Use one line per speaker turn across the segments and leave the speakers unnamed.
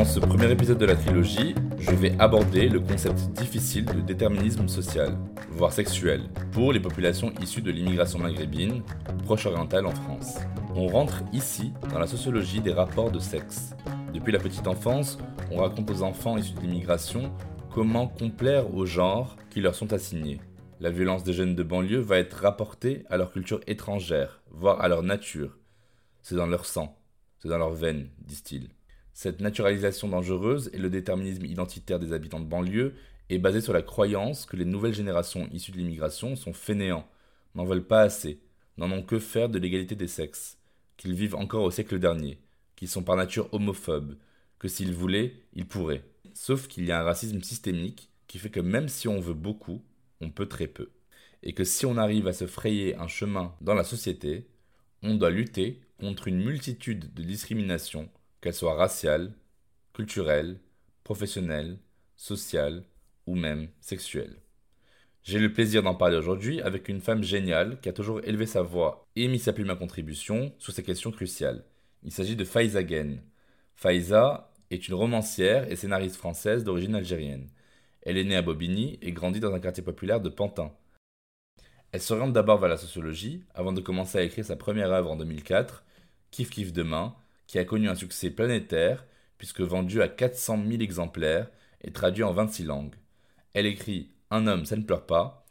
Dans ce premier épisode de la trilogie, je vais aborder le concept difficile de déterminisme social, voire sexuel, pour les populations issues de l'immigration maghrébine, proche-orientale en France. On rentre ici dans la sociologie des rapports de sexe. Depuis la petite enfance, on raconte aux enfants issus de l'immigration comment complaire aux genres qui leur sont assignés. La violence des jeunes de banlieue va être rapportée à leur culture étrangère, voire à leur nature. C'est dans leur sang, c'est dans leurs veines, disent-ils. Cette naturalisation dangereuse et le déterminisme identitaire des habitants de banlieue est basé sur la croyance que les nouvelles générations issues de l'immigration sont fainéants, n'en veulent pas assez, n'en ont que faire de l'égalité des sexes, qu'ils vivent encore au siècle dernier, qu'ils sont par nature homophobes, que s'ils voulaient, ils pourraient. Sauf qu'il y a un racisme systémique qui fait que même si on veut beaucoup, on peut très peu. Et que si on arrive à se frayer un chemin dans la société, on doit lutter contre une multitude de discriminations, qu'elles soient raciales, culturelles, professionnelles, sociales ou même sexuelles. J'ai le plaisir d'en parler aujourd'hui avec une femme géniale qui a toujours élevé sa voix et mis sa plume à contribution sur ces questions cruciales. Il s'agit de Faiza Gen. Faiza est une romancière et scénariste française d'origine algérienne. Elle est née à Bobigny et grandit dans un quartier populaire de Pantin. Elle s'oriente d'abord vers la sociologie avant de commencer à écrire sa première œuvre en 2004, Kif Kif Demain, qui a connu un succès planétaire puisque vendu à 400 000 exemplaires et traduit en 26 langues. Elle écrit Un homme, ça ne pleure pas.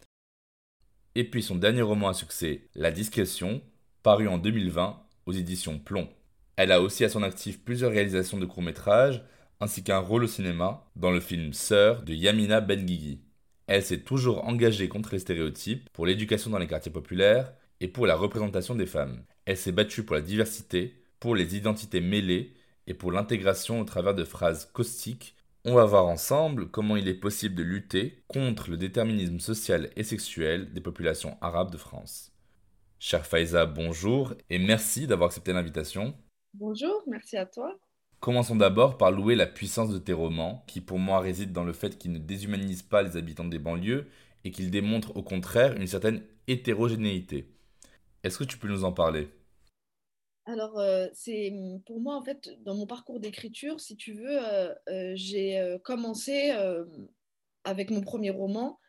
Et puis son dernier roman à succès, La discrétion, paru en 2020 aux éditions Plomb. Elle a aussi à son actif plusieurs réalisations de courts-métrages ainsi qu'un rôle au cinéma dans le film Sœur de Yamina Benguigui. Elle s'est toujours engagée contre les stéréotypes, pour l'éducation dans les quartiers populaires et pour la représentation des femmes. Elle s'est battue pour la diversité, pour les identités mêlées et pour l'intégration au travers de phrases caustiques. On va voir ensemble comment il est possible de lutter contre le déterminisme social et sexuel des populations arabes de France. Cher Faiza, bonjour et merci d'avoir accepté l'invitation.
Bonjour, merci à toi.
Commençons d'abord par louer la puissance de tes romans, qui pour moi réside dans le fait qu'ils ne déshumanisent pas les habitants des banlieues et qu'ils démontrent au contraire une certaine hétérogénéité. Est-ce que tu peux nous en parler?
Alors, euh, c'est pour moi, en fait, dans mon parcours d'écriture, si tu veux, euh, euh, j'ai commencé avec mon premier roman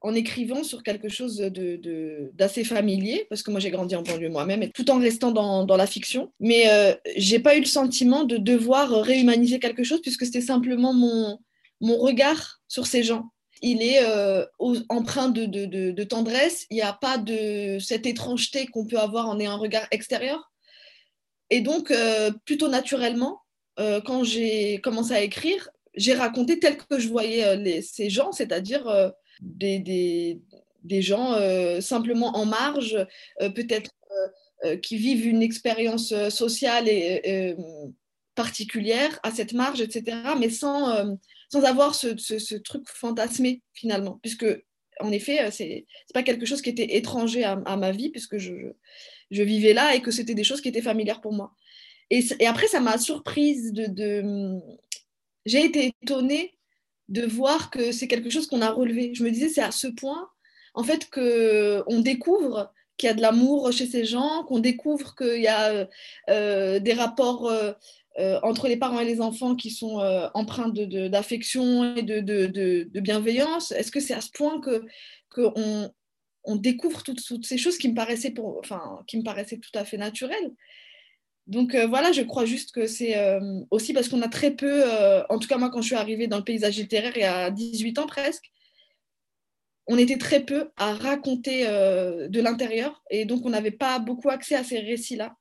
en écrivant sur quelque chose de- de- d'assez familier, parce que moi j'ai grandi en banlieue moi-même, tout en restant dans, dans la fiction. Mais euh, j'ai pas eu le sentiment de devoir réhumaniser quelque chose, puisque c'était simplement mon, mon regard sur ces gens. Il est empreint de- de tendresse, il n'y a pas de cette étrangeté qu'on peut avoir en ayant un regard extérieur. Et donc, euh, plutôt naturellement, euh, quand j'ai commencé à écrire, j'ai raconté tel que je voyais euh, ces gens, c'est-à-dire des, gens simplement en marge, peut-être qui vivent une expérience sociale et particulière à cette marge, etc., mais sans, sans avoir ce, truc fantasmé finalement, puisque en effet, c'est c'est pas quelque chose qui était étranger à, ma vie, puisque je, je vivais là et que c'était des choses qui étaient familières pour moi. Et, après, ça m'a surprise. J'ai été étonnée de voir que c'est quelque chose qu'on a relevé. Je me disais, c'est à ce point, en fait, qu'on découvre qu'il y a de l'amour chez ces gens, qu'on découvre qu'il y a euh, des rapports euh, euh, entre les parents et les enfants qui sont empreints d'affection et de, bienveillance. Est-ce que c'est à ce point que qu'on on découvre toutes, toutes ces choses qui me paraissaient enfin, qui me paraissaient tout à fait naturelles donc euh, voilà, je crois juste que c'est euh, aussi parce qu'on a très peu, euh, en tout cas moi quand je suis arrivée dans le paysage littéraire il y a 18 ans presque, on était très peu à raconter de l'intérieur et donc on n'avait pas beaucoup accès à ces récits-là.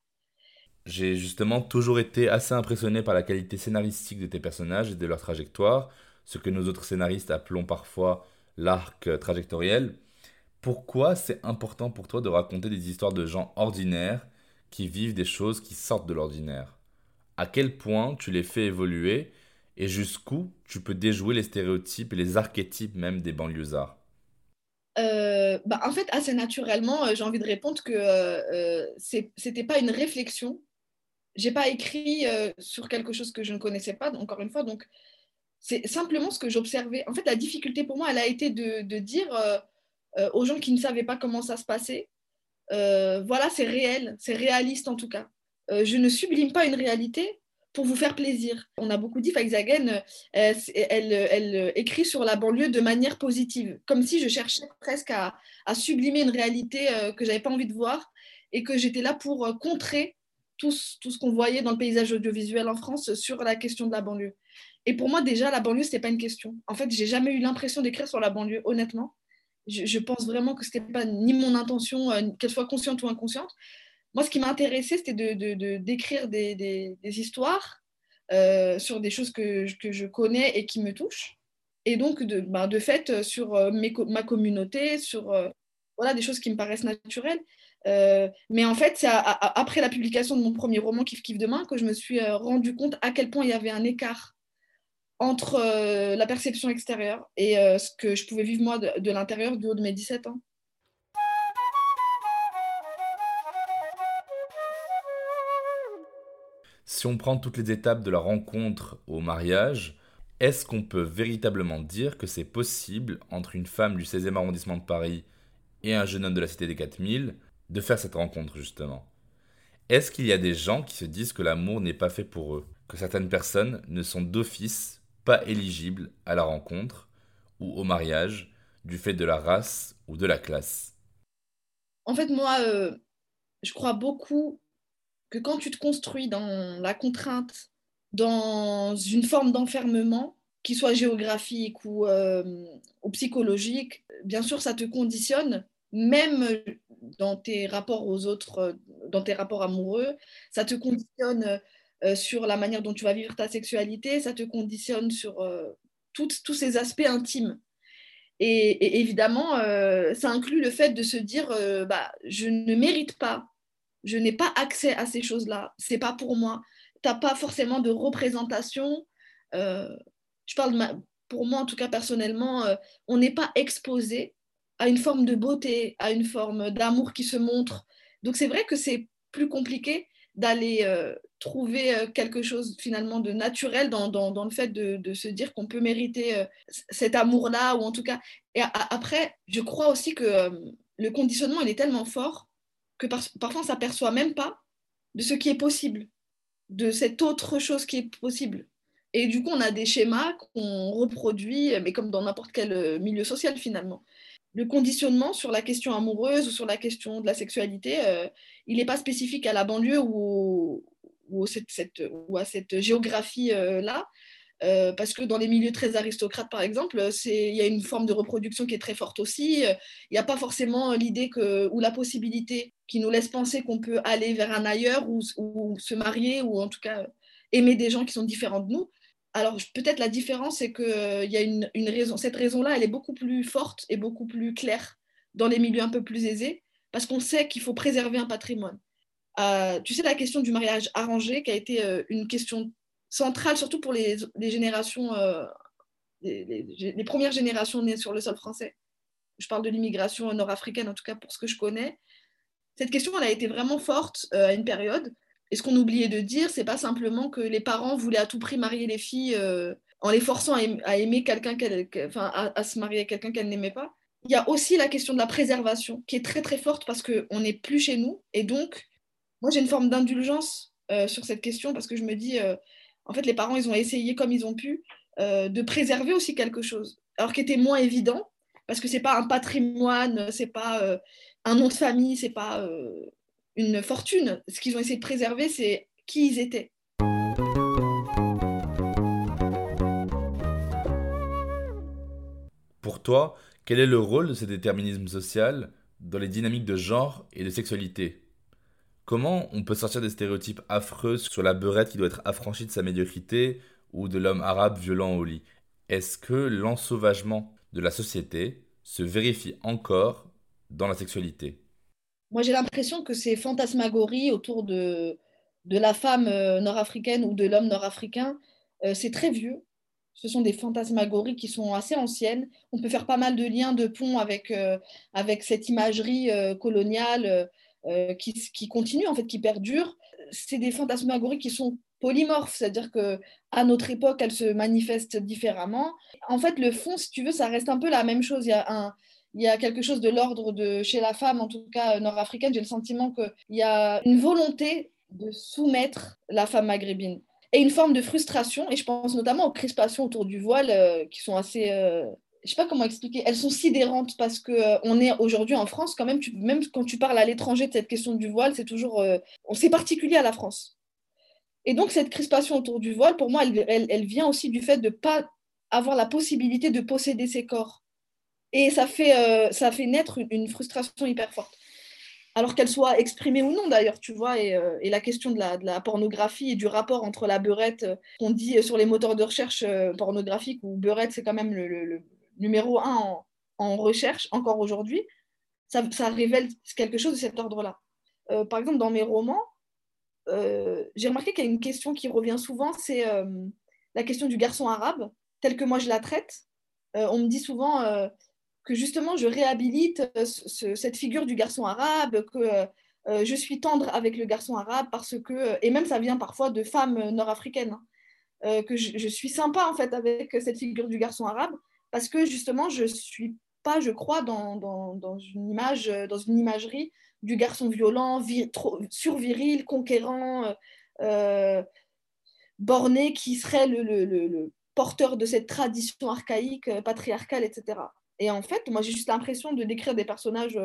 J'ai justement toujours été assez impressionné par la qualité scénaristique de tes personnages et de leur trajectoire, ce que nous autres scénaristes appelons parfois l'arc trajectoriel. Pourquoi c'est important pour toi de raconter des histoires de gens ordinaires qui vivent des choses qui sortent de l'ordinaire? À quel point tu les fais évoluer et jusqu'où tu peux déjouer les stéréotypes et les archétypes même des banlieusards?
Euh, bah, en fait, assez naturellement, euh, j'ai envie de répondre que euh, c'était pas une réflexion. J'ai pas écrit euh, sur quelque chose que je ne connaissais pas, encore une fois. Donc, c'est simplement ce que j'observais. En fait, la difficulté pour moi, elle a été de dire aux gens qui ne savaient pas comment ça se passait, voilà, c'est réel, c'est réaliste en tout cas. je ne sublime pas une réalité, pour vous faire plaisir. On a beaucoup dit, Faizagen, euh, elle, elle, écrit sur la banlieue de manière positive, comme si je cherchais presque à, sublimer une réalité euh, que j'avais pas envie de voir et que j'étais là pour euh, contrer tout, tout ce qu'on voyait dans le paysage audiovisuel en France sur la question de la banlieue. Et pour moi, déjà, la banlieue, ce pas une question. En fait, j'ai jamais eu l'impression d'écrire sur la banlieue, honnêtement. Je, pense vraiment que ce n'était pas ni mon intention, qu'elle soit consciente ou inconsciente moi, ce qui m'intéressait, c'était d'écrire des, des, histoires euh, sur des choses que, que, je connais et qui me touchent. Et donc, de, bah, de fait, sur euh, mes, ma communauté, sur euh, voilà, des choses qui me paraissent naturelles. mais en fait, c'est après la publication de mon premier roman, Kif Kif Demain, que je me suis rendu compte à quel point il y avait un écart entre la perception extérieure et ce que je pouvais vivre moi de, de l'intérieur du haut de mes 17 ans.
si on prend toutes les étapes de la rencontre au mariage, est-ce qu'on peut véritablement dire que c'est possible entre une femme du 16e arrondissement de Paris et un jeune homme de la cité des 4000 de faire cette rencontre justement? Est-ce qu'il y a des gens qui se disent que l'amour n'est pas fait pour eux Que certaines personnes ne sont d'office pas éligibles à la rencontre ou au mariage du fait de la race ou de la classe.
En fait, moi, euh, je crois beaucoup que quand tu te construis dans la contrainte, dans une forme d'enfermement, qui soit géographique ou, euh, ou, psychologique, bien sûr, ça te conditionne, même dans tes rapports aux autres, dans tes rapports amoureux, ça te conditionne euh, sur la manière dont tu vas vivre ta sexualité, ça te conditionne sur euh, tous ces aspects intimes. Et, évidemment, ça inclut le fait de se dire, bah, je ne mérite pas je n'ai pas accès à ces choses-là, c'est pas pour moi. Tu n'as pas forcément de représentation. Euh, je parle pour moi, en tout cas personnellement, euh, on n'est pas exposé à une forme de beauté, à une forme d'amour qui se montre. Donc c'est vrai que c'est plus compliqué d'aller euh, trouver quelque chose finalement de naturel dans, dans, le fait de, de, se dire qu'on peut mériter cet amour-là, ou en tout cas. Et après, je crois aussi que le conditionnement, il est tellement fort que parfois on ne s'aperçoit même pas de ce qui est possible, de cette autre chose qui est possible. Et du coup, on a des schémas qu'on reproduit, mais comme dans n'importe quel euh, milieu social finalement. Le conditionnement sur la question amoureuse ou sur la question de la sexualité, euh, il n'est pas spécifique à la banlieue ou, à cette géographie-là. Euh, parce que dans les milieux très aristocrates, par exemple, il y a une forme de reproduction qui est très forte aussi. Il n'y a pas forcément l'idée ou la possibilité qui nous laisse penser qu'on peut aller vers un ailleurs ou, se marier ou en tout cas aimer des gens qui sont différents de nous. Alors peut-être la différence, c'est qu'il euh, y a une, raison. Cette raison-là, elle est beaucoup plus forte et beaucoup plus claire dans les milieux un peu plus aisés, parce qu'on sait qu'il faut préserver un patrimoine. Euh, tu sais, la question du mariage arrangé, qui a été une question centrale, surtout pour les, générations, euh, les, premières générations nées sur le sol français. Je parle de l'immigration nord-africaine, en tout cas pour ce que je connais. Cette question, elle a été vraiment forte euh, à une période. Et ce qu'on oubliait de dire, c'est pas simplement que les parents voulaient à tout prix marier les filles euh, en les forçant à, aimer quelqu'un qu'elle, enfin, à, se marier avec quelqu'un qu'elle n'aimait pas. Il y a aussi la question de la préservation qui est très très forte parce qu'on n'est plus chez nous. Et donc, moi j'ai une forme d'indulgence sur cette question parce que je me dis, en fait, les parents, ils ont essayé comme ils ont pu euh, de préserver aussi quelque chose, alors qui était moins évident, parce que c'est pas un patrimoine, c'est pas euh, un nom de famille, c'est pas euh, une fortune. Ce qu'ils ont essayé de préserver, c'est qui ils étaient.
Pour toi, quel est le rôle de ce déterminisme social dans les dynamiques de genre et de sexualité? Comment on peut sortir des stéréotypes affreux sur la beurette qui doit être affranchie de sa médiocrité ou de l'homme arabe violent au lit? Est-ce que l'ensauvagement de la société se vérifie encore dans la sexualité?
Moi, j'ai l'impression que ces fantasmagories autour de, la femme euh, nord-africaine ou de l'homme nord-africain, euh, c'est très vieux. Ce sont des fantasmagories qui sont assez anciennes. On peut faire pas mal de liens, de ponts avec, euh, avec cette imagerie coloniale qui, qui continue, en fait, qui perdure. C'est des fantasmagories qui sont polymorphes, c'est-à-dire que à notre époque, elles se manifestent différemment. En fait, le fond, si tu veux, ça reste un peu la même chose. Il y a un, il y a quelque chose de l'ordre de chez la femme, en tout cas nord-africaine. J'ai le sentiment qu'il y a une volonté de soumettre la femme maghrébine et une forme de frustration. Et je pense notamment aux crispations autour du voile euh, qui sont assez euh, je sais pas comment expliquer, elles sont sidérantes parce que euh, on est aujourd'hui en France quand même, même quand tu parles à l'étranger de cette question du voile, c'est toujours, euh, c'est particulier à la France. Et donc cette crispation autour du voile, pour moi, elle, vient aussi du fait de ne pas avoir la possibilité de posséder ses corps. Et ça fait, euh, ça fait naître une, frustration hyper forte. Alors qu'elle soit exprimée ou non d'ailleurs, tu vois, et, la question de la, pornographie et du rapport entre la beurette qu'on dit sur les moteurs de recherche pornographiques, où beurette c'est quand même le numéro un en, recherche encore aujourd'hui, ça, révèle quelque chose de cet ordre-là. Euh, par exemple, dans mes romans, euh, j'ai remarqué qu'il y a une question qui revient souvent, c'est euh, la question du garçon arabe, tel que moi je la traite. on me dit souvent que justement je réhabilite cette figure du garçon arabe, que je suis tendre avec le garçon arabe parce que, et même ça vient parfois de femmes nord-africaines, hein, que je, suis sympa en fait avec cette figure du garçon arabe parce que justement, je ne suis pas, je crois, dans, une image, dans une imagerie du garçon violent, surviril, conquérant, euh, euh, borné, qui serait le, porteur de cette tradition archaïque, euh, patriarcale, etc. Et en fait, moi, j'ai juste l'impression de décrire des personnages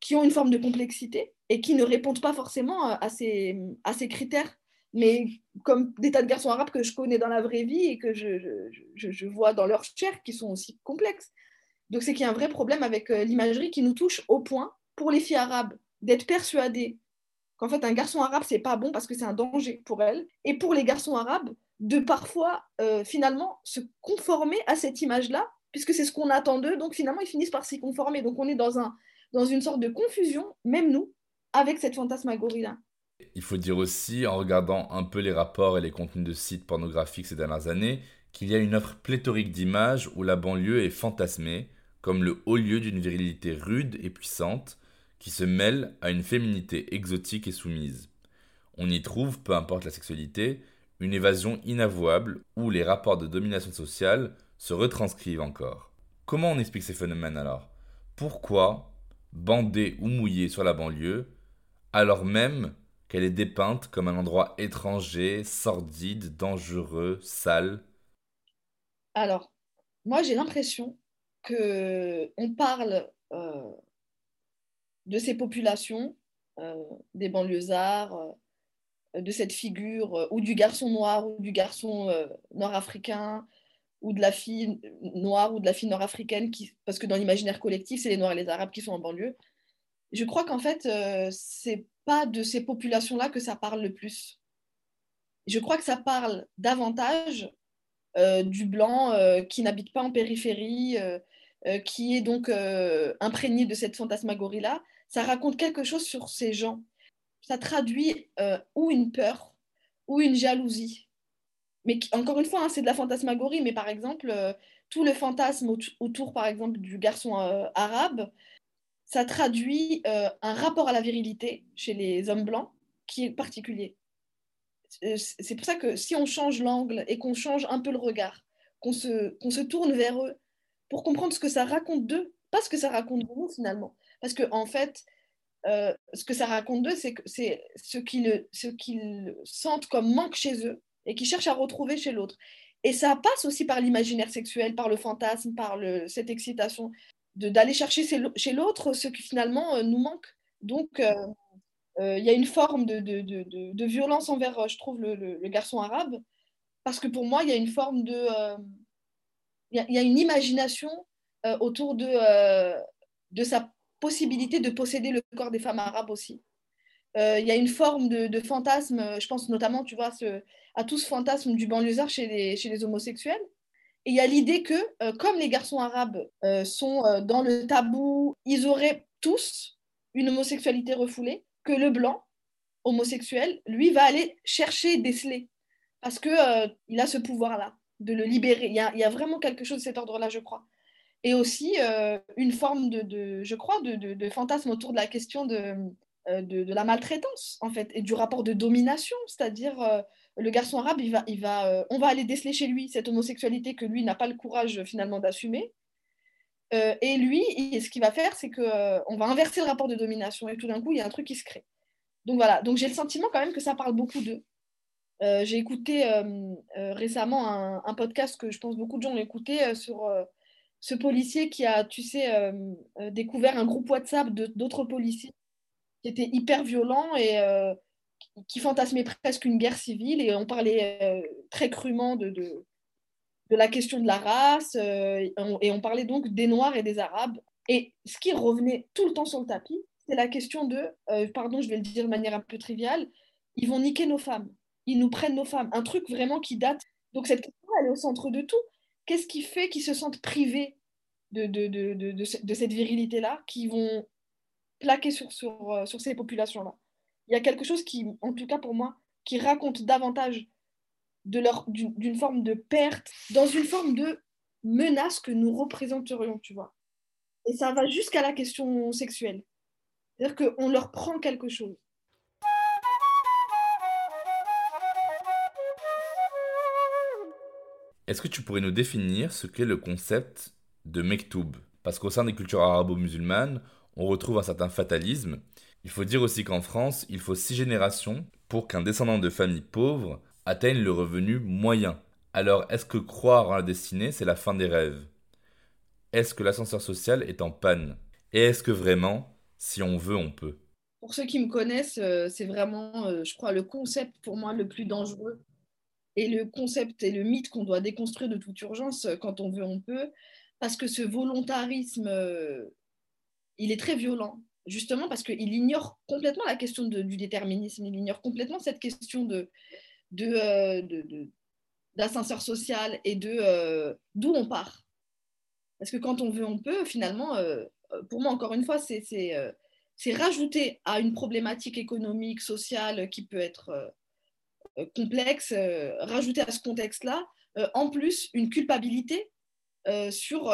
qui ont une forme de complexité et qui ne répondent pas forcément à ces, à ces critères mais comme des tas de garçons arabes que je connais dans la vraie vie et que je, je, vois dans leur chair qui sont aussi complexes. Donc c'est qu'il y a un vrai problème avec euh, l'imagerie qui nous touche au point, pour les filles arabes, d'être persuadées qu'en fait un garçon arabe, c'est pas bon parce que c'est un danger pour elles, et pour les garçons arabes, de parfois euh, finalement se conformer à cette image-là, puisque c'est ce qu'on attend d'eux, donc finalement ils finissent par s'y conformer. Donc on est dans, un, dans une sorte de confusion, même nous, avec cette fantasmagorie-là.
Il faut dire aussi, en regardant un peu les rapports et les contenus de sites pornographiques ces dernières années, qu'il y a une offre pléthorique d'images où la banlieue est fantasmée comme le haut lieu d'une virilité rude et puissante qui se mêle à une féminité exotique et soumise. On y trouve, peu importe la sexualité, une évasion inavouable où les rapports de domination sociale se retranscrivent encore. Comment on explique ces phénomènes alors? Pourquoi bander ou mouiller sur la banlieue alors même qu'elle est dépeinte comme un endroit étranger, sordide, dangereux, sale?
Alors, moi j'ai l'impression que on parle euh, de ces populations, euh, des banlieusards, euh, de cette figure ou du garçon noir ou du garçon nord-africain ou de la fille noire ou de la fille nord-africaine, parce que dans l'imaginaire collectif, c'est les Noirs et les Arabes qui sont en banlieue. Je crois qu'en fait, c'est pas de ces populations-là que ça parle le plus. Je crois que ça parle davantage euh, du blanc euh, qui n'habite pas en périphérie, euh, qui est donc imprégné de cette fantasmagorie-là. Ça raconte quelque chose sur ces gens. Ça traduit ou une peur ou une jalousie. Mais encore une fois, hein, c'est de la fantasmagorie, mais par exemple, tout le fantasme autour, par exemple, du garçon arabe, ça traduit euh, un rapport à la virilité chez les hommes blancs qui est particulier. Euh, c'est pour ça que si on change l'angle et qu'on change un peu le regard, qu'on se, se tourne vers eux pour comprendre ce que ça raconte d'eux, pas ce que ça raconte de nous finalement. Parce qu'en en fait, euh, ce que ça raconte d'eux, c'est, ce, qu'ils, ce sentent comme manque chez eux et qu'ils cherchent à retrouver chez l'autre. Et ça passe aussi par l'imaginaire sexuel, par le fantasme, par cette excitation d'aller chercher chez l'autre ce qui finalement euh, nous manque. Donc, euh, euh, il y a une forme de, de, de, de, violence envers, je trouve, le, le, garçon arabe, parce que pour moi, il y a une forme de... Il y, y, a une imagination autour de, de sa possibilité de posséder le corps des femmes arabes aussi. Il y a une forme de, fantasme, je pense notamment, tu vois, à tout ce fantasme du banlieusard chez les, chez les homosexuels. Et il y a l'idée que, comme les garçons arabes sont dans le tabou, ils auraient tous une homosexualité refoulée, que le blanc homosexuel, lui, va aller chercher, déceler, parce qu'il il a ce pouvoir-là de le libérer. Il y, a, vraiment quelque chose de cet ordre-là, je crois. Et aussi euh, une forme de, je crois, de, fantasme autour de la question euh, de, de, la maltraitance, en fait, et du rapport de domination, c'est-à-dire euh, le garçon arabe, va, va, on va aller déceler chez lui cette homosexualité que lui n'a pas le courage finalement d'assumer. et lui, ce qu'il va faire, c'est qu'on va inverser le rapport de domination, et tout d'un coup, il y a un truc qui se crée. Donc voilà, donc j'ai le sentiment quand même que ça parle beaucoup d'eux. Euh, j'ai écouté euh, euh, récemment un, podcast que je pense beaucoup de gens ont écouté sur ce policier qui a, tu sais, découvert un groupe WhatsApp d'autres policiers qui étaient hyper violents et qui fantasmaient presque une guerre civile. Et on parlait très crûment de, de, de, la question de la race et on parlait donc des Noirs et des Arabes. Et ce qui revenait tout le temps sur le tapis, c'est la question de, pardon, je vais le dire de manière un peu triviale, ils vont niquer nos femmes ils nous prennent nos femmes. Un truc vraiment qui date. Donc cette question, elle est au centre de tout. Qu'est-ce qui fait qu'ils se sentent privés de, de, de, de cette virilité-là, qui vont plaquer sur, sur, euh, sur ces populations-là Il y a quelque chose qui, en tout cas pour moi, qui raconte davantage leur d'une forme de perte, dans une forme de menace que nous représenterions, tu vois. Et ça va jusqu'à la question sexuelle. C'est-à-dire qu'on leur prend quelque chose.
Est-ce que tu pourrais nous définir ce qu'est le concept de mektoub? Parce qu'au sein des cultures arabo-musulmanes, on retrouve un certain fatalisme. Il faut dire aussi qu'en France, il faut six générations pour qu'un descendant de famille pauvre atteigne le revenu moyen. Alors, est-ce que croire en la destinée, c'est la fin des rêves? Est-ce que l'ascenseur social est en panne? Et est-ce que vraiment, si on veut, on peut?
Pour ceux qui me connaissent, euh, c'est vraiment, euh, je crois, le concept pour moi le plus dangereux et le concept et le mythe qu'on doit déconstruire de toute urgence euh, quand on veut, on peut, parce que ce volontarisme, il est très violent, justement parce qu'il ignore complètement la question du déterminisme, il ignore complètement cette question de, de, d'ascenseur social et de d'où on part. Parce que quand on veut, on peut, finalement, pour moi, encore une fois, c'est, c'est, rajouter à une problématique économique, sociale qui peut être euh, complexe, euh, rajouter à ce contexte-là, euh, en plus, une culpabilité sur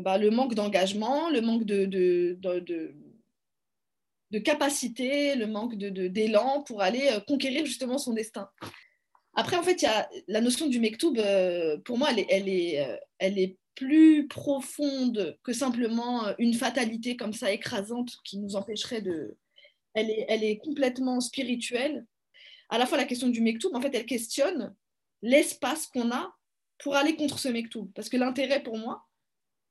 bah, le manque d'engagement, le manque de, de, de, capacité, le manque d'élan pour aller conquérir justement son destin. Après, en fait, il y a la notion du mektoub, pour moi, elle est, elle, est, elle est plus profonde que simplement une fatalité comme ça écrasante qui nous empêcherait de... Elle est, elle est complètement spirituelle à la fois la question du mektoub, en fait, elle questionne l'espace qu'on a pour aller contre ce mektoub. Parce que l'intérêt pour moi,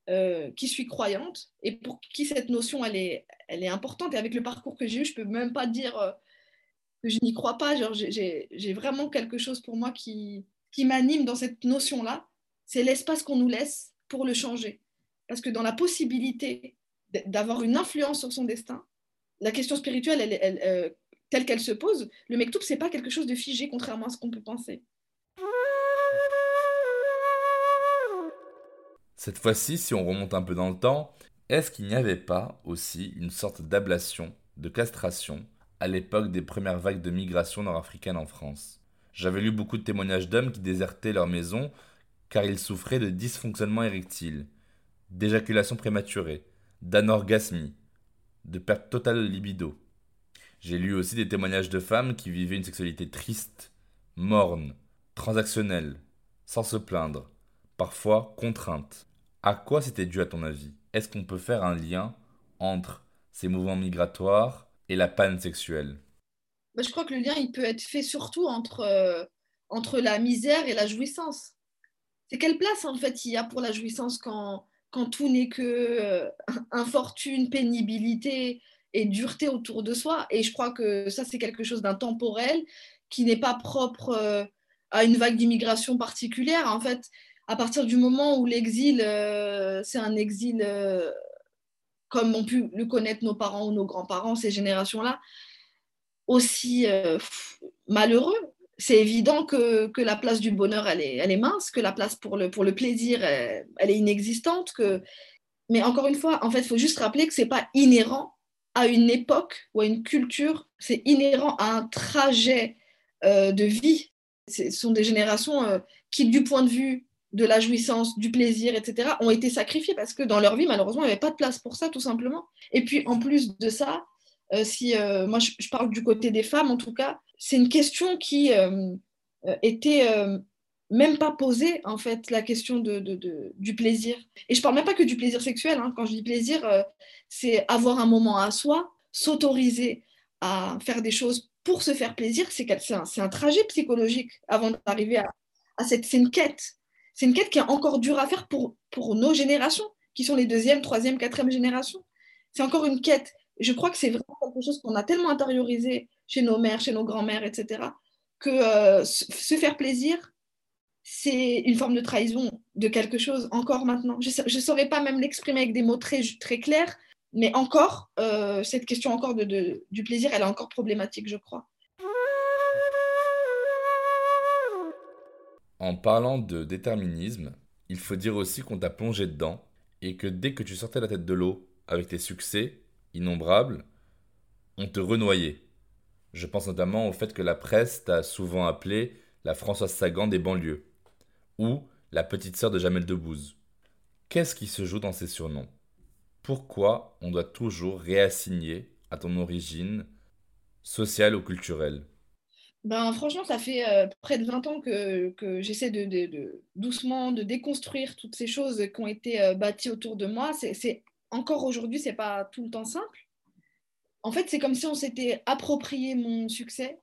euh, qui suis croyante, et pour qui cette notion, elle est, elle est importante, et avec le parcours que j'ai eu, je peux même pas dire euh, que je n'y crois pas. J'ai vraiment quelque chose pour moi qui, qui m'anime dans cette notion-là, c'est l'espace qu'on nous laisse pour le changer. Parce que dans la possibilité d'avoir une influence sur son destin, la question spirituelle, elle, elle, euh, telle qu'elle se pose, le mektoub, c'est pas quelque chose de figé, contrairement à ce qu'on peut penser.
Cette fois-ci, si on remonte un peu dans le temps, est-ce qu'il n'y avait pas aussi une sorte d'ablation, de castration, à l'époque des premières vagues de migration nord-africaine en France? J'avais lu beaucoup de témoignages d'hommes qui désertaient leur maison car ils souffraient de dysfonctionnement érectile, d'éjaculation prématurée, d'anorgasmie, de perte totale de libido. J'ai lu aussi des témoignages de femmes qui vivaient une sexualité triste, morne, transactionnelle, sans se plaindre, parfois contrainte. À quoi c'était dû à ton avis? Est-ce qu'on peut faire un lien entre ces mouvements migratoires et la panne sexuelle?
Bah, Je crois que le lien il peut être fait surtout entre, euh, entre la misère et la jouissance. C'est quelle place en fait il y a pour la jouissance quand, quand tout n'est que euh, infortune, pénibilité, et dureté autour de soi? Et je crois que ça, c'est quelque chose d'intemporel qui n'est pas propre euh, à une vague d'immigration particulière. En fait, à partir du moment où l'exil, euh, c'est un exil euh, comme ont pu le connaître nos parents ou nos grands-parents, ces générations-là, aussi euh, malheureux. C'est évident que, que, la place du bonheur, elle est, mince, que la place pour le, pour le plaisir, elle, est inexistante. Que... Mais encore une fois, en fait, il faut juste rappeler que ce n'est pas inhérent à une époque ou à une culture, c'est inhérent à un trajet de vie. Ce sont des générations qui, du point de vue de la jouissance, du plaisir, etc., ont été sacrifiées parce que dans leur vie, malheureusement, il n'y avait pas de place pour ça, tout simplement. Et puis, en plus de ça, euh, si euh, moi je, parle du côté des femmes, en tout cas, c'est une question qui euh, était même pas posée, en fait, la question de, du plaisir. Et je parle même pas que du plaisir sexuel. Hein. Quand je dis plaisir, c'est avoir un moment à soi, s'autoriser à faire des choses pour se faire plaisir. C'est un, un, trajet psychologique avant d'arriver à, à cette. C'est une quête c'est une quête qui est encore dure à faire pour, nos générations, qui sont les deuxième, troisième, quatrième générations. C'est encore une quête. Je crois que c'est vraiment quelque chose qu'on a tellement intériorisé chez nos mères, chez nos grands-mères, etc., que euh, se faire plaisir, c'est une forme de trahison de quelque chose encore maintenant. Je ne saurais pas même l'exprimer avec des mots très, très clairs, mais encore, euh, cette question encore du plaisir, elle est encore problématique, je crois.
En parlant de déterminisme, il faut dire aussi qu'on t'a plongé dedans et que dès que tu sortais la tête de l'eau avec tes succès innombrables, on te renoyait. Je pense notamment au fait que la presse t'a souvent appelé la Françoise Sagan des banlieues ou la petite sœur de Jamel Debbouze. Qu'est-ce qui se joue dans ces surnoms? Pourquoi on doit toujours réassigner à ton origine sociale ou culturelle?
Ben, franchement, ça fait euh, près de 20 ans que, j'essaie de, doucement de déconstruire toutes ces choses qui ont été euh, bâties autour de moi. C'est encore aujourd'hui, c'est pas tout le temps simple. En fait, c'est comme si on s'était approprié mon succès.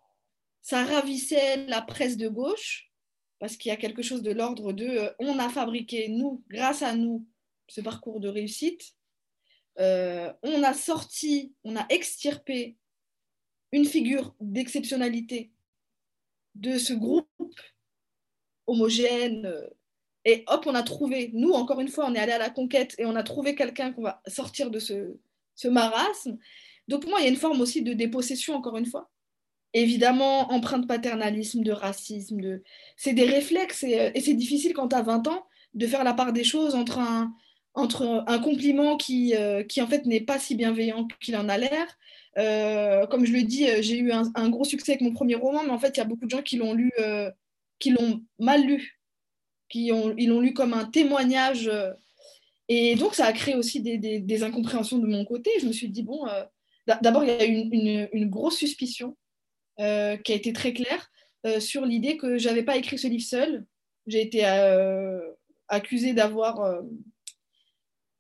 Ça ravissait la presse de gauche parce qu'il y a quelque chose de l'ordre de euh, on a fabriqué nous, grâce à nous, ce parcours de réussite. On a sorti, on a extirpé une figure d'exceptionnalité de ce groupe homogène. Euh, et hop, on a trouvé, nous, encore une fois, on est allé à la conquête et on a trouvé quelqu'un qu'on va sortir de ce, ce marasme. Donc, moi, il y a une forme aussi de dépossession, encore une fois. Évidemment, empreinte paternalisme, de racisme, de... c'est des réflexes et, euh, c'est difficile quand tu as 20 ans de faire la part des choses entre un, entre un compliment qui, euh, qui en fait n'est pas si bienveillant qu'il en a l'air, euh, comme je le dis, euh, j'ai eu un, gros succès avec mon premier roman, mais en fait, il y a beaucoup de gens qui l'ont lu, euh, qui l'ont mal lu, qui ont, ils l'ont lu comme un témoignage. Et donc, ça a créé aussi des, incompréhensions de mon côté. Je me suis dit, bon, d'abord, il y a eu une, une, une grosse suspicion qui a été très claire sur l'idée que je n'avais pas écrit ce livre seul. J'ai été accusée d'avoir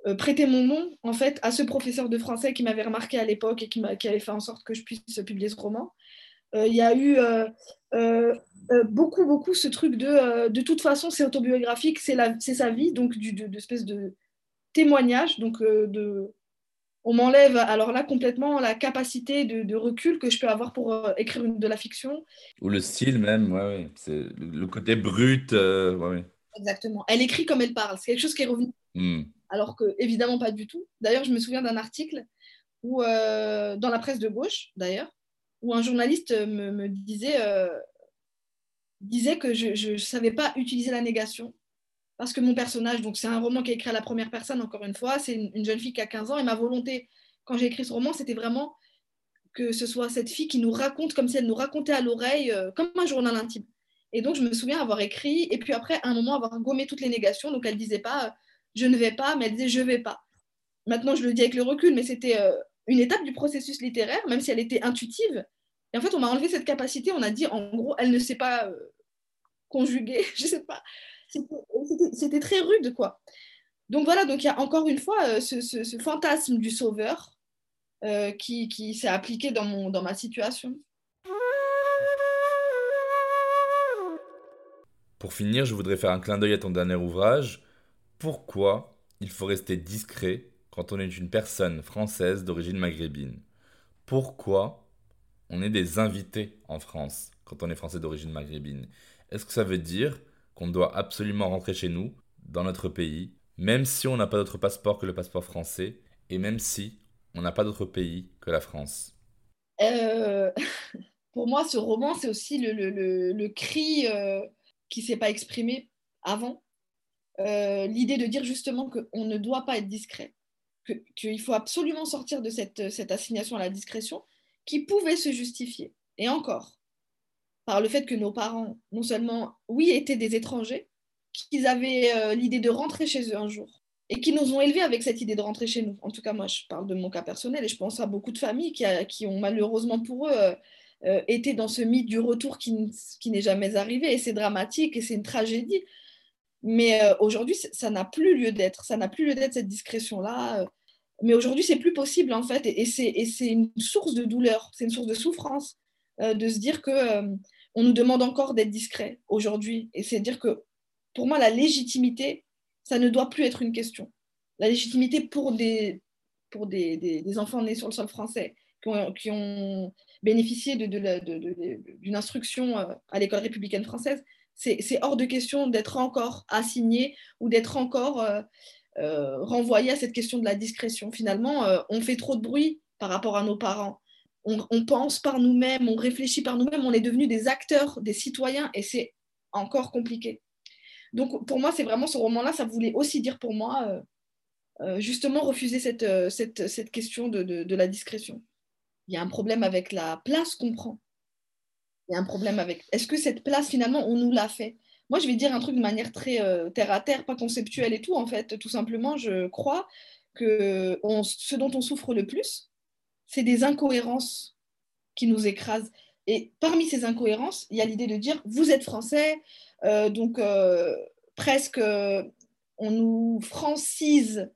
euh, prêter mon nom en fait à ce professeur de français qui m'avait remarqué à l'époque et qui, qui, avait fait en sorte que je puisse publier ce roman. Euh, il y a eu euh, beaucoup, beaucoup ce truc de de toute façon c'est autobiographique, c'est sa vie, donc du, de, espèce de témoignage. Donc de, on m'enlève alors là complètement la capacité de, de, recul que je peux avoir pour écrire une, de la fiction.
Ou le style même, ouais, ouais. c'est le côté brut. Ouais, ouais.
Exactement. Elle écrit comme elle parle. C'est quelque chose qui est revenu. Mm alors que évidemment pas du tout. D'ailleurs, je me souviens d'un article où, euh, dans la presse de gauche, d'ailleurs, où un journaliste me, disait, euh, disait que je ne savais pas utiliser la négation parce que mon personnage, donc c'est un roman qui est écrit à la première personne, encore une fois, c'est une, une, jeune fille qui a 15 ans, et ma volonté, quand j'ai écrit ce roman, c'était vraiment que ce soit cette fille qui nous raconte comme si elle nous racontait à l'oreille, euh, comme un journal intime. Et donc, je me souviens avoir écrit, et puis après, à un moment, avoir gommé toutes les négations, donc elle disait pas je ne vais pas, mais elle disait je vais pas. Maintenant, je le dis avec le recul, mais c'était euh, une étape du processus littéraire, même si elle était intuitive. Et en fait, on m'a enlevé cette capacité. On a dit, en gros, elle ne sait pas euh, conjuguer. je sais pas. C'était très rude, quoi. Donc voilà, donc il y a encore une fois euh, ce, fantasme du sauveur euh, qui, qui s'est appliqué dans, dans ma situation.
Pour finir, je voudrais faire un clin d'œil à ton dernier ouvrage, pourquoi il faut rester discret quand on est une personne française d'origine maghrébine? Pourquoi on est des invités en France quand on est français d'origine maghrébine? Est-ce que ça veut dire qu'on doit absolument rentrer chez nous, dans notre pays, même si on n'a pas d'autre passeport que le passeport français, et même si on n'a pas d'autre pays que la France?
Euh, pour moi, ce roman, c'est aussi le, cri euh, qui ne s'est pas exprimé avant. Euh, L'idée de dire justement qu'on ne doit pas être discret, qu'il faut absolument sortir de cette, cette assignation à la discrétion qui pouvait se justifier. Et encore, par le fait que nos parents, non seulement, oui, étaient des étrangers, qu'ils avaient euh, l'idée de rentrer chez eux un jour et qui nous ont élevés avec cette idée de rentrer chez nous. En tout cas, moi, je parle de mon cas personnel et je pense à beaucoup de familles qui, qui ont malheureusement pour eux euh, euh, été dans ce mythe du retour qui, qui n'est jamais arrivé et c'est dramatique et c'est une tragédie. Mais euh, aujourd'hui, ça n'a plus lieu d'être. Ça n'a plus lieu d'être cette discrétion-là. mais aujourd'hui, c'est plus possible en fait et, c'est une source de douleur, c'est une source de souffrance de se dire que on nous demande encore d'être discret aujourd'hui. Et c'est dire que pour moi, la légitimité, ça ne doit plus être une question. La légitimité pour des, pour des, des, enfants nés sur le sol français, qui ont, qui ont bénéficié d'une de, de, instruction euh, à l'école républicaine française, c'est hors de question d'être encore assigné ou d'être encore euh, euh, renvoyé à cette question de la discrétion. Finalement, euh, on fait trop de bruit par rapport à nos parents. On, pense par nous-mêmes, on réfléchit par nous-mêmes, on est devenu des acteurs, des citoyens, et c'est encore compliqué. Donc pour moi, c'est vraiment ce roman-là, ça voulait aussi dire pour moi, justement, refuser cette, question de, la discrétion. Il y a un problème avec la place qu'on prend. Y a un problème avec... Est-ce que cette place, finalement, on nous l'a fait? Moi, je vais dire un truc de manière très euh, terre à terre, pas conceptuelle et tout, en fait. Tout simplement, je crois que on, ce dont on souffre le plus, c'est des incohérences qui nous écrasent. Et parmi ces incohérences, il y a l'idée de dire, vous êtes français, euh, donc, euh, presque, on nous francise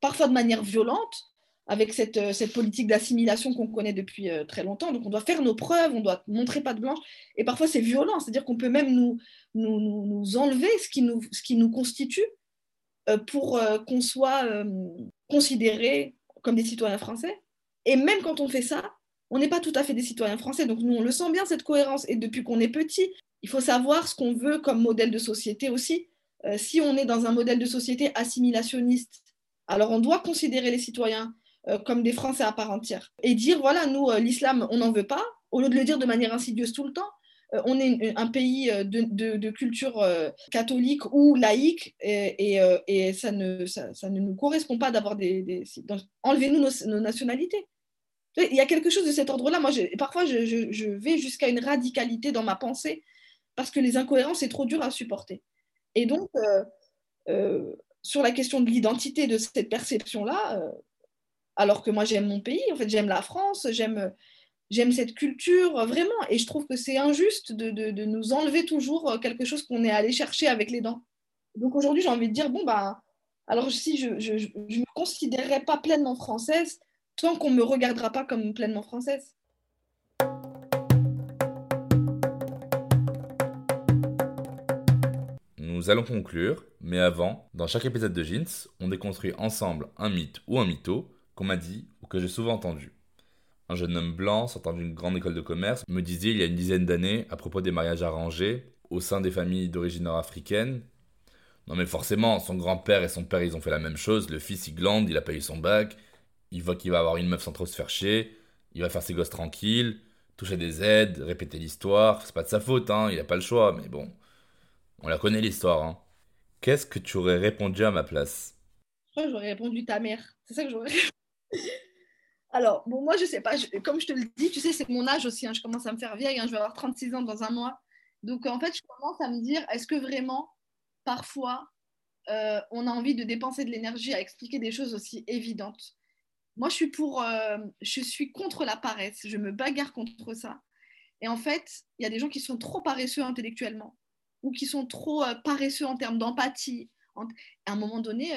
parfois de manière violente avec cette, cette politique d'assimilation qu'on connaît depuis très longtemps. Donc, on doit faire nos preuves, on doit montrer pas de blanche. Et parfois, c'est violent, c'est-à-dire qu'on peut même nous, enlever ce qui nous, constitue pour qu'on soit considérés comme des citoyens français. Et même quand on fait ça, on n'est pas tout à fait des citoyens français. Donc nous, on le sent bien, cette cohérence. Et depuis qu'on est petit, il faut savoir ce qu'on veut comme modèle de société aussi. Euh, si on est dans un modèle de société assimilationniste, alors on doit considérer les citoyens euh, comme des Français à part entière. Et dire, voilà, nous, euh, l'islam, on n'en veut pas, au lieu de le dire de manière insidieuse tout le temps. Euh, on est un pays de, de, culture euh, catholique ou laïque et, et, euh, ça, ne, ça, ne nous correspond pas d'avoir des... Enlevez-nous nos, nationalités. Il y a quelque chose de cet ordre-là. Moi, parfois, je, je, vais jusqu'à une radicalité dans ma pensée parce que les incohérences, c'est trop dur à supporter. Et donc, euh, euh, sur la question de l'identité de cette perception-là, euh, alors que moi j'aime mon pays, en fait j'aime la France, j'aime j'aime cette culture vraiment, et je trouve que c'est injuste de, de, de, nous enlever toujours quelque chose qu'on est allé chercher avec les dents. Donc aujourd'hui j'ai envie de dire bon bah alors si je ne me considérerais pas pleinement française tant qu'on ne me regardera pas comme pleinement française.
Nous allons conclure, mais avant, dans chaque épisode de Jeans, on déconstruit ensemble un mythe ou un mytho qu'on m'a dit ou que j'ai souvent entendu. Un jeune homme blanc sortant d'une grande école de commerce me disait il y a une dizaine d'années à propos des mariages arrangés au sein des familles d'origine nord-africaine. Non mais forcément, son grand-père et son père ils ont fait la même chose, le fils il glande, il a payé son bac, il voit qu'il va avoir une meuf sans trop se faire chier, il va faire ses gosses tranquilles, toucher des aides, répéter l'histoire, c'est pas de sa faute hein, il a pas le choix, mais bon, on la connaît l'histoire. Hein. Qu'est-ce que tu aurais répondu à ma place?
Je crois que j'aurais répondu ta mère. C'est ça que j'aurais Alors, bon, moi, je sais pas. Comme je te le dis, tu sais, c'est mon âge aussi. Hein, je commence à me faire vieille. Hein, je vais avoir 36 ans dans un mois. Donc, en fait, je commence à me dire est-ce que vraiment, parfois, euh, on a envie de dépenser de l'énergie à expliquer des choses aussi évidentes? Moi, je suis pour. Euh, je suis contre la paresse. Je me bagarre contre ça. Et en fait, il y a des gens qui sont trop paresseux intellectuellement ou qui sont trop euh, paresseux en termes d'empathie. À un moment donné,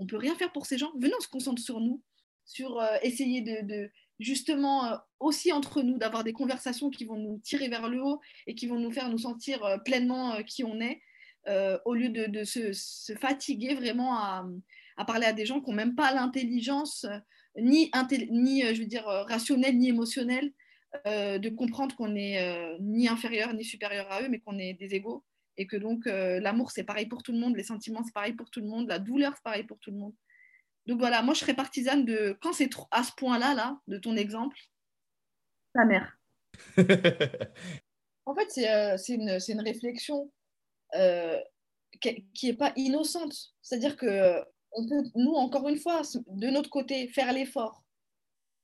on peut rien faire pour ces gens. Venons, on se concentre sur nous, sur euh, essayer de, justement euh, aussi entre nous d'avoir des conversations qui vont nous tirer vers le haut et qui vont nous faire nous sentir euh, pleinement qui on est, au lieu de, se, fatiguer vraiment à, parler à des gens qui n'ont même pas l'intelligence ni, je veux rationnelle ni émotionnelle de comprendre qu'on n'est ni inférieur ni supérieur à eux, mais qu'on est des égaux. Et que donc euh, l'amour, c'est pareil pour tout le monde, les sentiments, c'est pareil pour tout le monde, la douleur, c'est pareil pour tout le monde. Donc voilà, moi, je serais partisane de, quand c'est à ce point-là, là, de ton exemple, Ta mère. en fait, c'est euh, c'est une, c'est une réflexion euh, qui n'est pas innocente. C'est-à-dire que euh, on peut, nous, encore une fois, de notre côté, faire l'effort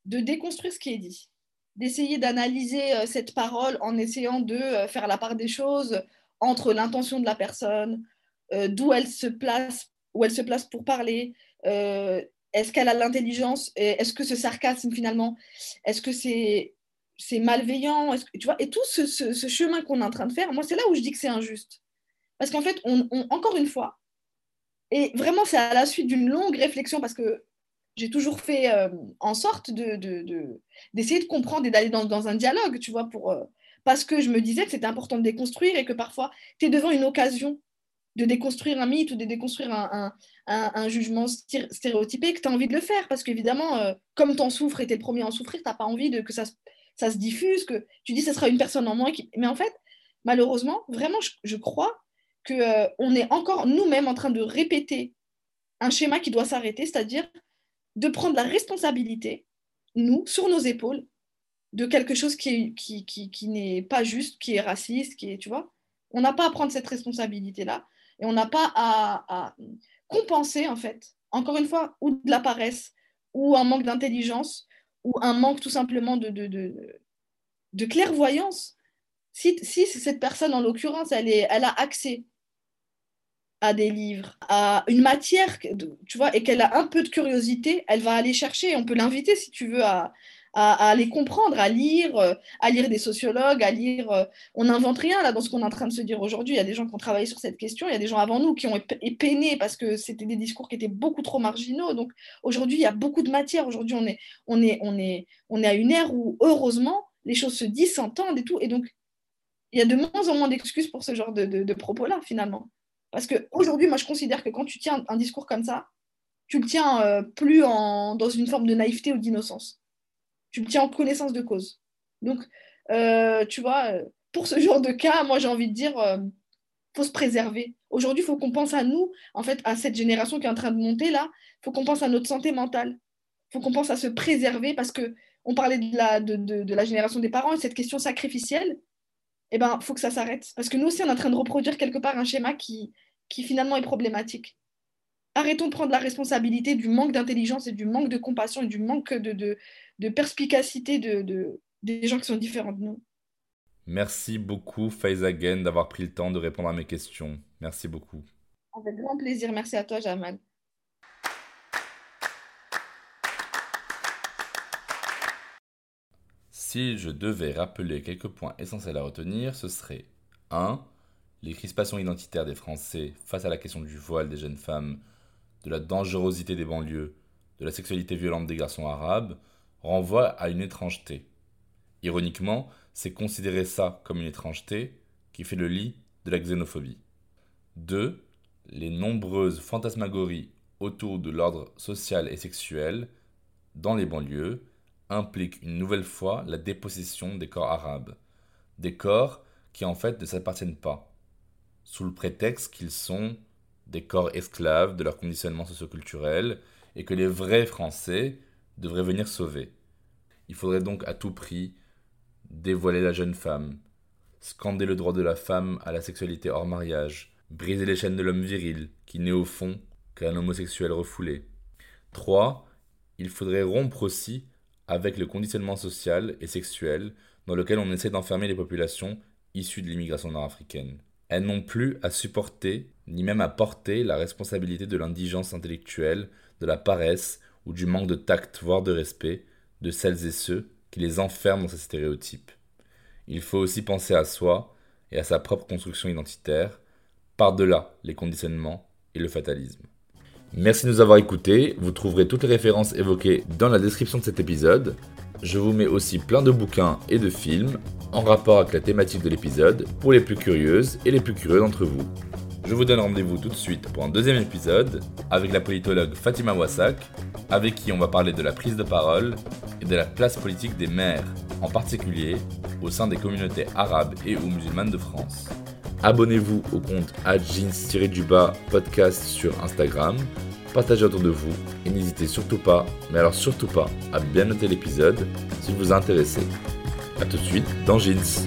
de déconstruire ce qui est dit, d'essayer d'analyser euh, cette parole en essayant de euh, faire la part des choses entre l'intention de la personne, euh, d'où elle se place, où elle se place pour parler. euh, est-ce qu'elle a l'intelligence Est-ce que ce sarcasme finalement, est-ce que c'est malveillant tu vois Et tout ce, chemin qu'on est en train de faire, moi c'est là où je dis que c'est injuste. Parce qu'en fait, encore une fois, et vraiment c'est à la suite d'une longue réflexion parce que j'ai toujours fait euh, en sorte de, de- de- d'essayer de comprendre et d'aller dans, un dialogue, tu vois, pour, parce que je me disais que c'était important de déconstruire et que parfois tu es devant une occasion de déconstruire un mythe ou de déconstruire un, jugement sté- stéréotypé, que tu as envie de le faire. Parce qu'évidemment, euh, comme tu en souffres et tu es le premier à en souffrir, tu n'as pas envie que ça, se- ça se diffuse, que tu dis que ce sera une personne en moins. Mais en fait, malheureusement, vraiment, je, je crois qu'on est encore nous-mêmes en train de répéter un schéma qui doit s'arrêter, c'est-à-dire de prendre la responsabilité, nous, sur nos épaules, de quelque chose qui, est- qui, qui, qui n'est pas juste, qui est raciste, qui est, tu vois. On n'a pas à prendre cette responsabilité-là et on n'a pas à, compenser, en fait, encore une fois, ou de la paresse, ou un manque d'intelligence, ou un manque tout simplement de, clairvoyance. Si, cette personne, en l'occurrence, elle, a accès à des livres, à une matière, tu vois, et qu'elle a un peu de curiosité, elle va aller chercher. On peut l'inviter, si tu veux, à, à, aller comprendre, à lire, euh, à lire des sociologues, à lire. euh, on n'invente rien là dans ce qu'on est en train de se dire aujourd'hui. Il y a des gens qui ont travaillé sur cette question, il y a des gens avant nous qui ont épeiné parce que c'était des discours qui étaient beaucoup trop marginaux. Donc aujourd'hui, il y a beaucoup de matière. Aujourd'hui, on est, on, est, on, est, on est à une ère où, heureusement, les choses se disent, s'entendent et tout. Et donc, il y a de moins en moins d'excuses pour ce genre de propos-là, finalement. Parce qu'aujourd'hui, moi, je considère que quand tu tiens un discours comme ça, tu le tiens euh, plus en, dans une forme de naïveté ou d'innocence. Tu le tiens en connaissance de cause. Donc, euh, tu vois, euh, pour ce genre de cas, moi, j'ai envie de dire, euh, faut se préserver. Aujourd'hui, il faut qu'on pense à nous, en fait, à cette génération qui est en train de monter là. Il faut qu'on pense à notre santé mentale. Il faut qu'on pense à se préserver parce que on parlait de la, de- de la génération des parents et cette question sacrificielle. Eh ben, faut que ça s'arrête. Parce que nous aussi, on est en train de reproduire quelque part un schéma qui, qui finalement est problématique. Arrêtons de prendre la responsabilité du manque d'intelligence et du manque de compassion et du manque de, de, de perspicacité de, de- des gens qui sont différents de nous.
Merci beaucoup, Faizagen, d'avoir pris le temps de répondre à mes questions. Merci beaucoup.
Avec grand plaisir. Merci à toi, Jamal.
Si je devais rappeler quelques points essentiels à retenir, ce serait 1. Les crispations identitaires des Français face à la question du voile des jeunes femmes, de la dangerosité des banlieues, de la sexualité violente des garçons arabes, renvoient à une étrangeté. Ironiquement, c'est considérer ça comme une étrangeté qui fait le lit de la xénophobie. 2. Les nombreuses fantasmagories autour de l'ordre social et sexuel dans les banlieues implique une nouvelle fois la dépossession des corps arabes. Des corps qui en fait ne s'appartiennent pas, sous le prétexte qu'ils sont des corps esclaves de leur conditionnement socioculturel et que les vrais Français devraient venir sauver. Il faudrait donc à tout prix dévoiler la jeune femme, scander le droit de la femme à la sexualité hors mariage, briser les chaînes de l'homme viril qui n'est au fond qu'un homosexuel refoulé. 3. Il faudrait rompre aussi avec le conditionnement social et sexuel dans lequel on essaie d'enfermer les populations issues de l'immigration nord-africaine. Elles n'ont plus à supporter, ni même à porter la responsabilité de l'indigence intellectuelle, de la paresse ou du manque de tact, voire de respect, de celles et ceux qui les enferment dans ces stéréotypes. Il faut aussi penser à soi et à sa propre construction identitaire, par-delà les conditionnements et le fatalisme. Merci de nous avoir écoutés. Vous trouverez toutes les références évoquées dans la description de cet épisode. Je vous mets aussi plein de bouquins et de films en rapport avec la thématique de l'épisode pour les plus curieuses et les plus curieux d'entre vous. Je vous donne rendez-vous tout de suite pour un deuxième épisode avec la politologue Fatima Wassak, avec qui on va parler de la prise de parole et de la place politique des maires, en particulier au sein des communautés arabes et ou musulmanes de France. Abonnez-vous au compte jeans-du-bas podcast sur Instagram, partagez autour de vous et n'hésitez surtout pas, mais alors surtout pas, à bien noter l'épisode s'il vous a intéressé. A tout de suite dans Jeans.